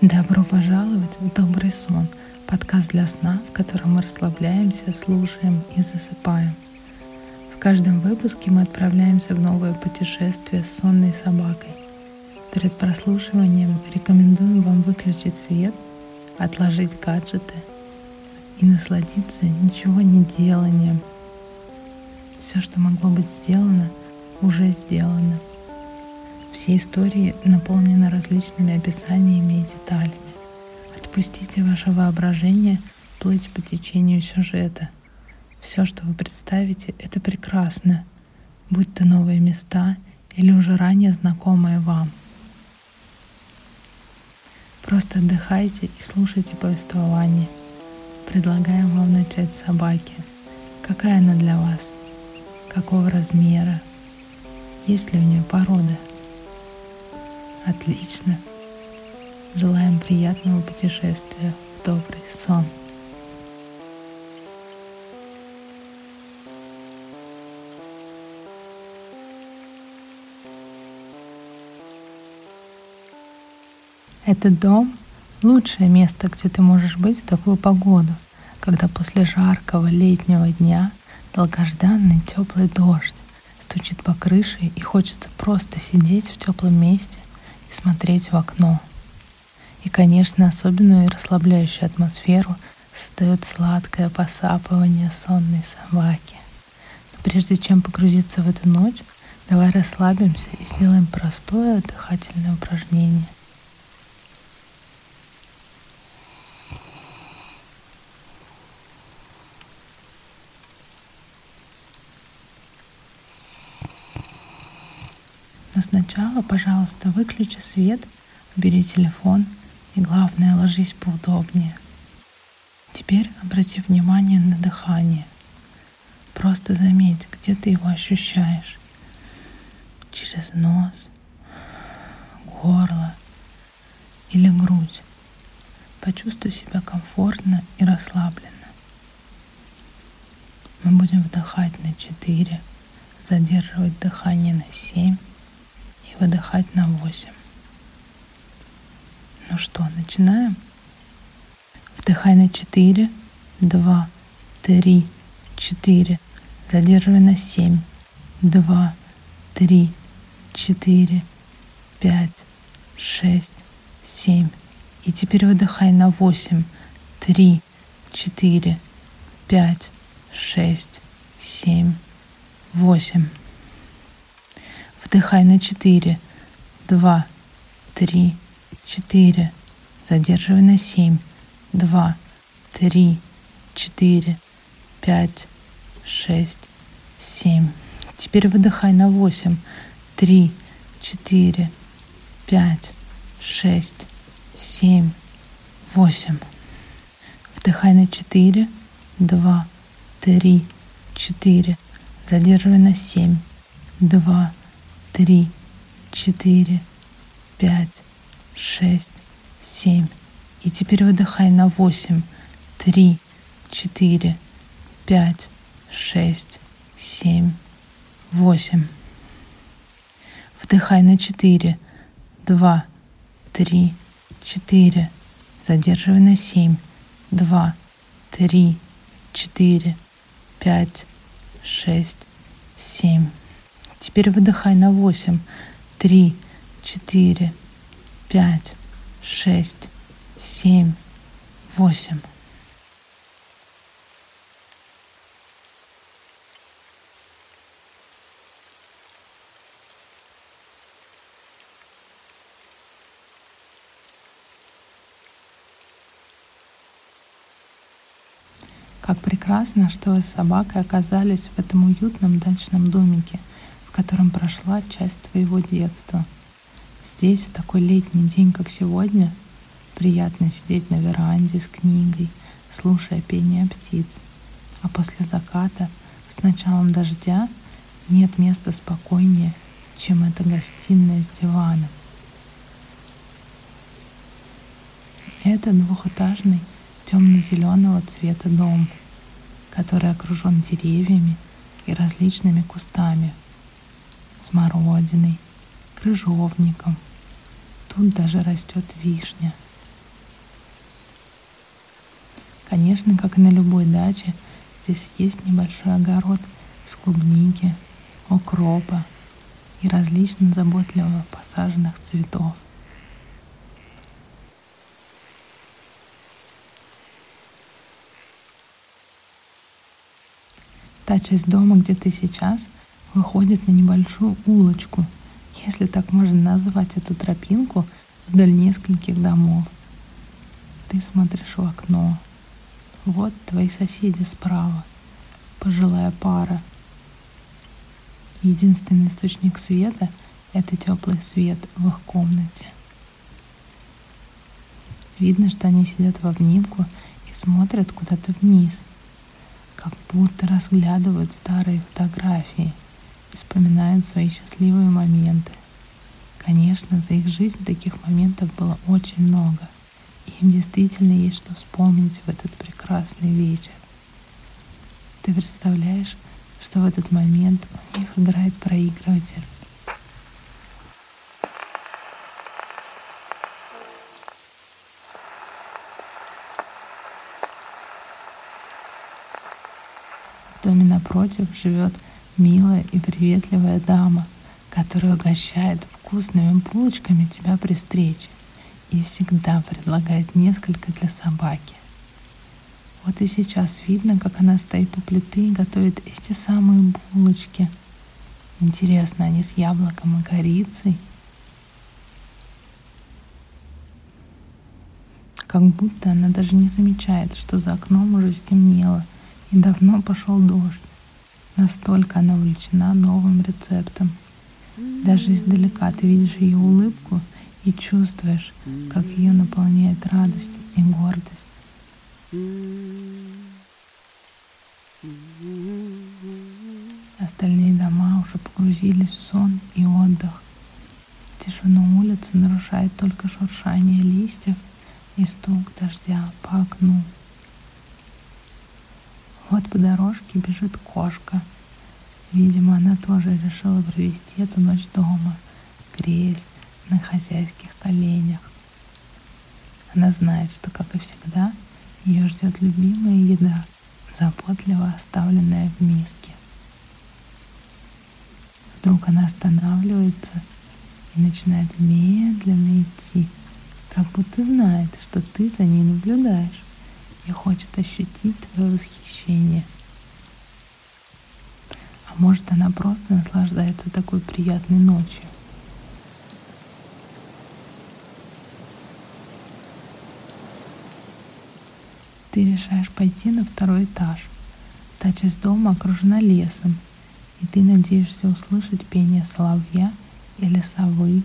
Добро пожаловать в «Добрый сон» – подкаст для сна, в котором мы расслабляемся, слушаем и засыпаем. В каждом выпуске мы отправляемся в новое путешествие с сонной собакой. Перед прослушиванием рекомендуем вам выключить свет, отложить гаджеты и насладиться ничего не деланием. Все, что могло быть сделано, уже сделано – все истории наполнены различными описаниями и деталями. Отпустите ваше воображение плыть по течению сюжета. Все, что вы представите, это прекрасно, будь то новые места или уже ранее знакомые вам. Просто отдыхайте и слушайте повествование. Предлагаем вам начать с собаки. Какая она для вас? Какого размера? Есть ли у нее порода? Отлично. Желаем приятного путешествия добрый сон. Этот дом — лучшее место, где ты можешь быть в такую погоду, когда после жаркого летнего дня долгожданный теплый дождь стучит по крыше и хочется просто сидеть в теплом месте и смотреть в окно. И, конечно, особенную и расслабляющую атмосферу создает сладкое посапывание сонной собаки. Но прежде чем погрузиться в эту ночь, давай расслабимся и сделаем простое дыхательное упражнение. Но сначала, пожалуйста, выключи свет, бери телефон и, главное, ложись поудобнее. Теперь обрати внимание на дыхание. Просто заметь, где ты его ощущаешь. Через нос, горло или грудь. Почувствуй себя комфортно и расслабленно. Мы будем вдыхать на 4, задерживать дыхание на 7 выдыхать на 8. Ну что, начинаем? Вдыхай на 4, 2, 3, 4. Задерживай на 7, 2, 3, 4, 5, 6, 7. И теперь выдыхай на 8, 3, 4, 5, 6, 7, 8. Вдыхай на 4, 2, 3, 4. Задерживай на 7, 2, 3, 4, 5, 6, 7. Теперь выдыхай на 8, 3, 4, 5, 6, 7, 8. Вдыхай на 4, 2, 3, 4. Задерживай на 7, 2, три, четыре, пять, шесть, семь. И теперь выдыхай на восемь, три, четыре, пять, шесть, семь, восемь. Вдыхай на четыре, два, три, четыре. Задерживай на семь, два, три, четыре, пять, шесть, семь. Теперь выдыхай на 8, 3, 4, 5, 6, 7, 8. Как прекрасно, что вы с собакой оказались в этом уютном дачном домике – в котором прошла часть твоего детства. Здесь, в такой летний день, как сегодня, приятно сидеть на веранде с книгой, слушая пение птиц. А после заката, с началом дождя, нет места спокойнее, чем эта гостиная с диваном. Это двухэтажный темно-зеленого цвета дом, который окружен деревьями и различными кустами – смородиной, крыжовником. Тут даже растет вишня. Конечно, как и на любой даче, здесь есть небольшой огород из клубники, укропа и различных заботливо посаженных цветов. Та часть дома, где ты сейчас, выходит на небольшую улочку, если так можно назвать эту тропинку, вдоль нескольких домов. Ты смотришь в окно. Вот твои соседи справа, пожилая пара. Единственный источник света — это теплый свет в их комнате. Видно, что они сидят в обнимку и смотрят куда-то вниз — как будто разглядывают старые фотографии и вспоминают свои счастливые моменты. Конечно, за их жизнь таких моментов было очень много. И им действительно есть что вспомнить в этот прекрасный вечер. Ты представляешь, что в этот момент у них играет проигрыватель. В доме напротив живет милая и приветливая дама, которая угощает вкусными булочками тебя при встрече и всегда предлагает несколько для собаки. Вот и сейчас видно, как она стоит у плиты и готовит эти самые булочки. Интересно, они с яблоком и корицей? Как будто она даже не замечает, что за окном уже стемнело — и давно пошел дождь. Настолько она увлечена новым рецептом. Даже издалека ты видишь ее улыбку и чувствуешь, как ее наполняет радость и гордость. Остальные дома уже погрузились в сон и отдых. Тишину улицы нарушает только шуршание листьев и стук дождя по окну. Вот по дорожке бежит кошка. Видимо, она тоже решила провести эту ночь дома, греясь на хозяйских коленях. Она знает, что, как и всегда, ее ждет любимая еда, заботливо оставленная в миске. Вдруг она останавливается и начинает медленно идти, как будто знает, что ты за ней наблюдаешь и хочет ощутить твое восхищение. А может она просто наслаждается такой приятной ночью. Ты решаешь пойти на второй этаж. Та часть дома окружена лесом, и ты надеешься услышать пение соловья или совы.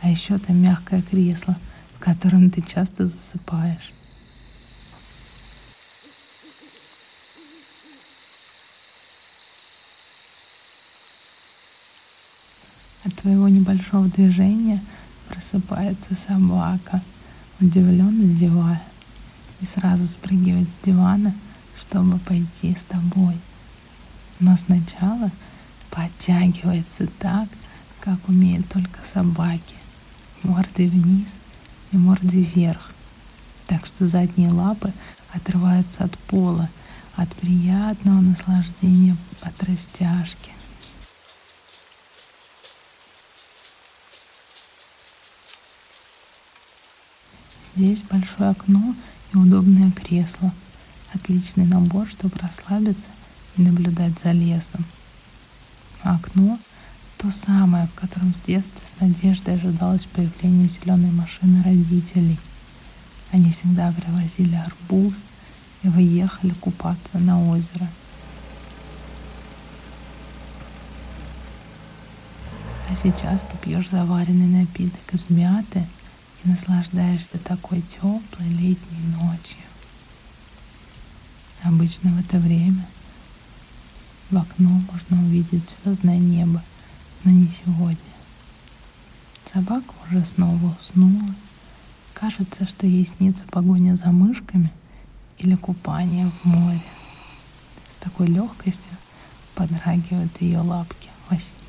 А еще там мягкое кресло, в котором ты часто засыпаешь. От твоего небольшого движения просыпается собака, удивленно зевая, и сразу спрыгивает с дивана, чтобы пойти с тобой. Но сначала подтягивается так, как умеют только собаки, мордой вниз и мордой вверх, так что задние лапы отрываются от пола, от приятного наслаждения от растяжки. Здесь большое окно и удобное кресло. Отличный набор, чтобы расслабиться и наблюдать за лесом. А окно — то самое, в котором в детстве с надеждой ожидалось появление зеленой машины родителей. Они всегда привозили арбуз и выехали купаться на озеро. А сейчас ты пьешь заваренный напиток из мяты — и наслаждаешься такой теплой летней ночью. Обычно в это время в окно можно увидеть звездное небо, но не сегодня. Собака уже снова уснула. Кажется, что ей снится погоня за мышками или купание в море. С такой легкостью подрагивают ее лапки во сне.